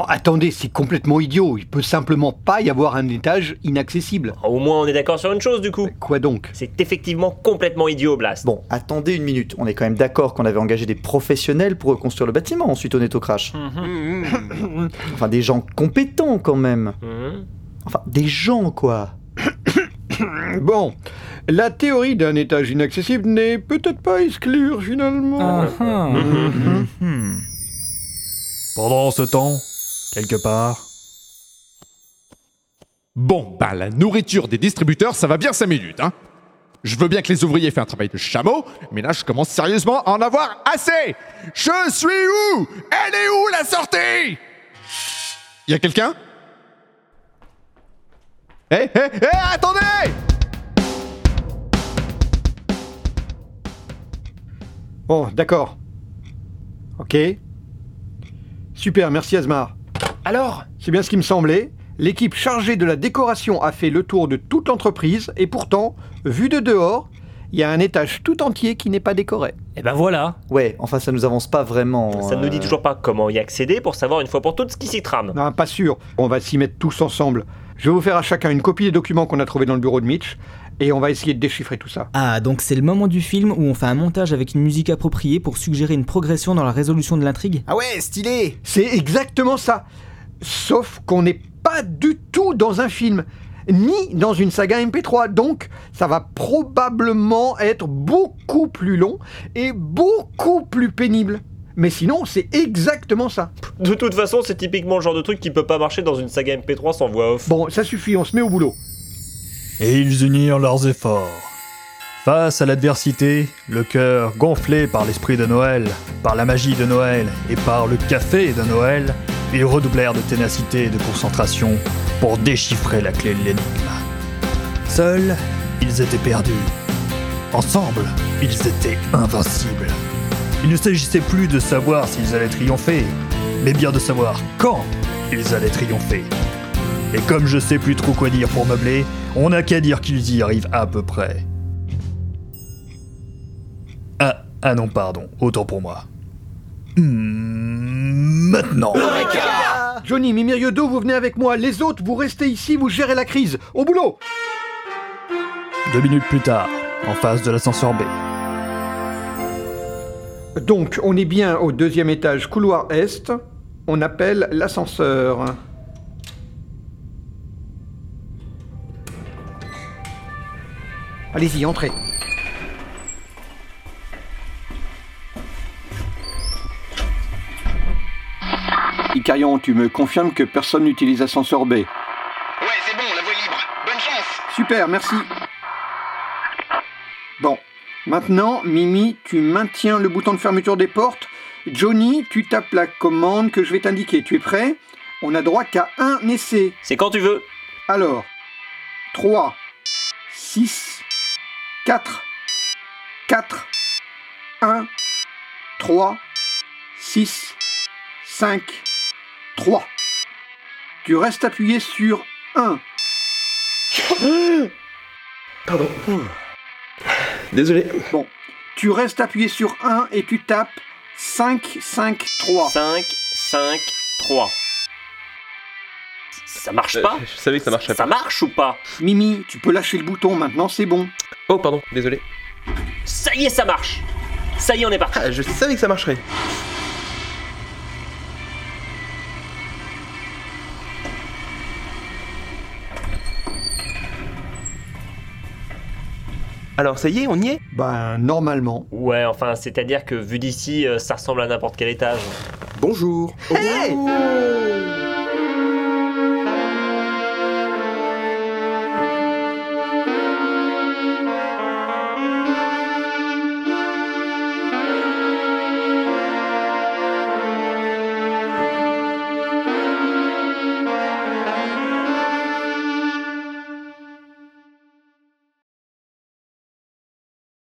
attendez, c'est complètement idiot. Il peut simplement pas y avoir un étage inaccessible. Au moins, on est d'accord sur une chose du coup. Quoi donc? C'est effectivement complètement idiot, Blast. Bon, attendez une minute. On est quand même d'accord qu'on avait engagé des professionnels pour reconstruire le bâtiment ensuite au net au crash. Enfin, des gens compétents quand même. Mhm. Enfin, des gens quoi. Bon, la théorie d'un étage inaccessible n'est peut-être pas à exclure finalement. Hmm. Pendant ce temps, quelque part. Bon, bah la nourriture des distributeurs, ça va bien 5 minutes, hein. Je veux bien que les ouvriers fassent un travail de chameau, mais là je commence sérieusement à en avoir assez Je suis où? Elle est où la sortie? Y a quelqu'un? Hé, hé, hé, attendez Bon, d'accord. Ok. Super, merci Asmar. Alors C'est bien ce qui me semblait. L'équipe chargée de la décoration a fait le tour de toute l'entreprise et pourtant, vu de dehors, il y a un étage tout entier qui n'est pas décoré. Et ben voilà. Ouais, enfin, ça nous avance pas vraiment. Ça ne nous dit euh, toujours pas comment y accéder pour savoir une fois pour toutes ce qui s'y trame. Non, pas sûr. On va s'y mettre tous ensemble. Je vais vous faire à chacun une copie des documents qu'on a trouvés dans le bureau de Mitch et on va essayer de déchiffrer tout ça. Ah, donc c'est le moment du film où on fait un montage avec une musique appropriée pour suggérer une progression dans la résolution de l'intrigue? Ah ouais, stylé C'est exactement ça. Sauf qu'on n'est pas du tout dans un film, ni dans une saga MP3. Donc, ça va probablement être beaucoup plus long et beaucoup plus pénible. Mais sinon, c'est exactement ça. De toute façon, c'est typiquement le genre de truc qui peut pas marcher dans une saga MP3 sans voix off. Bon, ça suffit, on se met au boulot. Et ils unirent leurs efforts. Face à l'adversité, le cœur gonflé par l'esprit de Noël, par la magie de Noël et par le café de Noël, ils redoublèrent de ténacité et de concentration pour déchiffrer la clé de l'énigme. Seuls, ils étaient perdus. Ensemble, ils étaient invincibles. Il ne s'agissait plus de savoir s'ils allaient triompher, mais bien de savoir quand ils allaient triompher. Et comme je sais plus trop quoi dire pour meubler, on n'a qu'à dire qu'ils y arrivent à peu près. Ah, ah non, pardon, autant pour moi. Hmm, maintenant. Johnny, Mimi Riodo, vous venez avec moi. Les autres, vous restez ici, vous gérez la crise. Au boulot Deux minutes plus tard, en face de l'ascenseur B. Donc, on est bien au deuxième étage, couloir est. On appelle l'ascenseur. Allez-y, entrez. Icarion, tu me confirmes que personne n'utilise l'ascenseur B Ouais, c'est bon, la voie est libre. Bonne chance Super, merci. Bon, maintenant, Mimi, tu maintiens le bouton de fermeture des portes. Johnny, tu tapes la commande que je vais t'indiquer. Tu es prêt? On a droit qu'à un essai. C'est quand tu veux. Alors, 3, 6, 4, 4, 1, 3, 6, 5, 3. Tu restes appuyé sur 1. Pardon. Désolé. Bon, tu restes appuyé sur 1 et tu tapes 5, 5, 3. 5, 5, 3. Ça marche Euh, pas je savais que ça marcherait Ça pas. marche ou pas Mimi, tu peux lâcher le bouton maintenant, c'est bon. Oh, pardon, désolé. Ça y est, ça marche Ça y est, on est parti Ah, je savais que ça marcherait. Alors, ça y est, on y est? Ben, normalement. Ouais, enfin, c'est-à-dire que vu d'ici, euh, ça ressemble à n'importe quel étage. Bonjour. Hey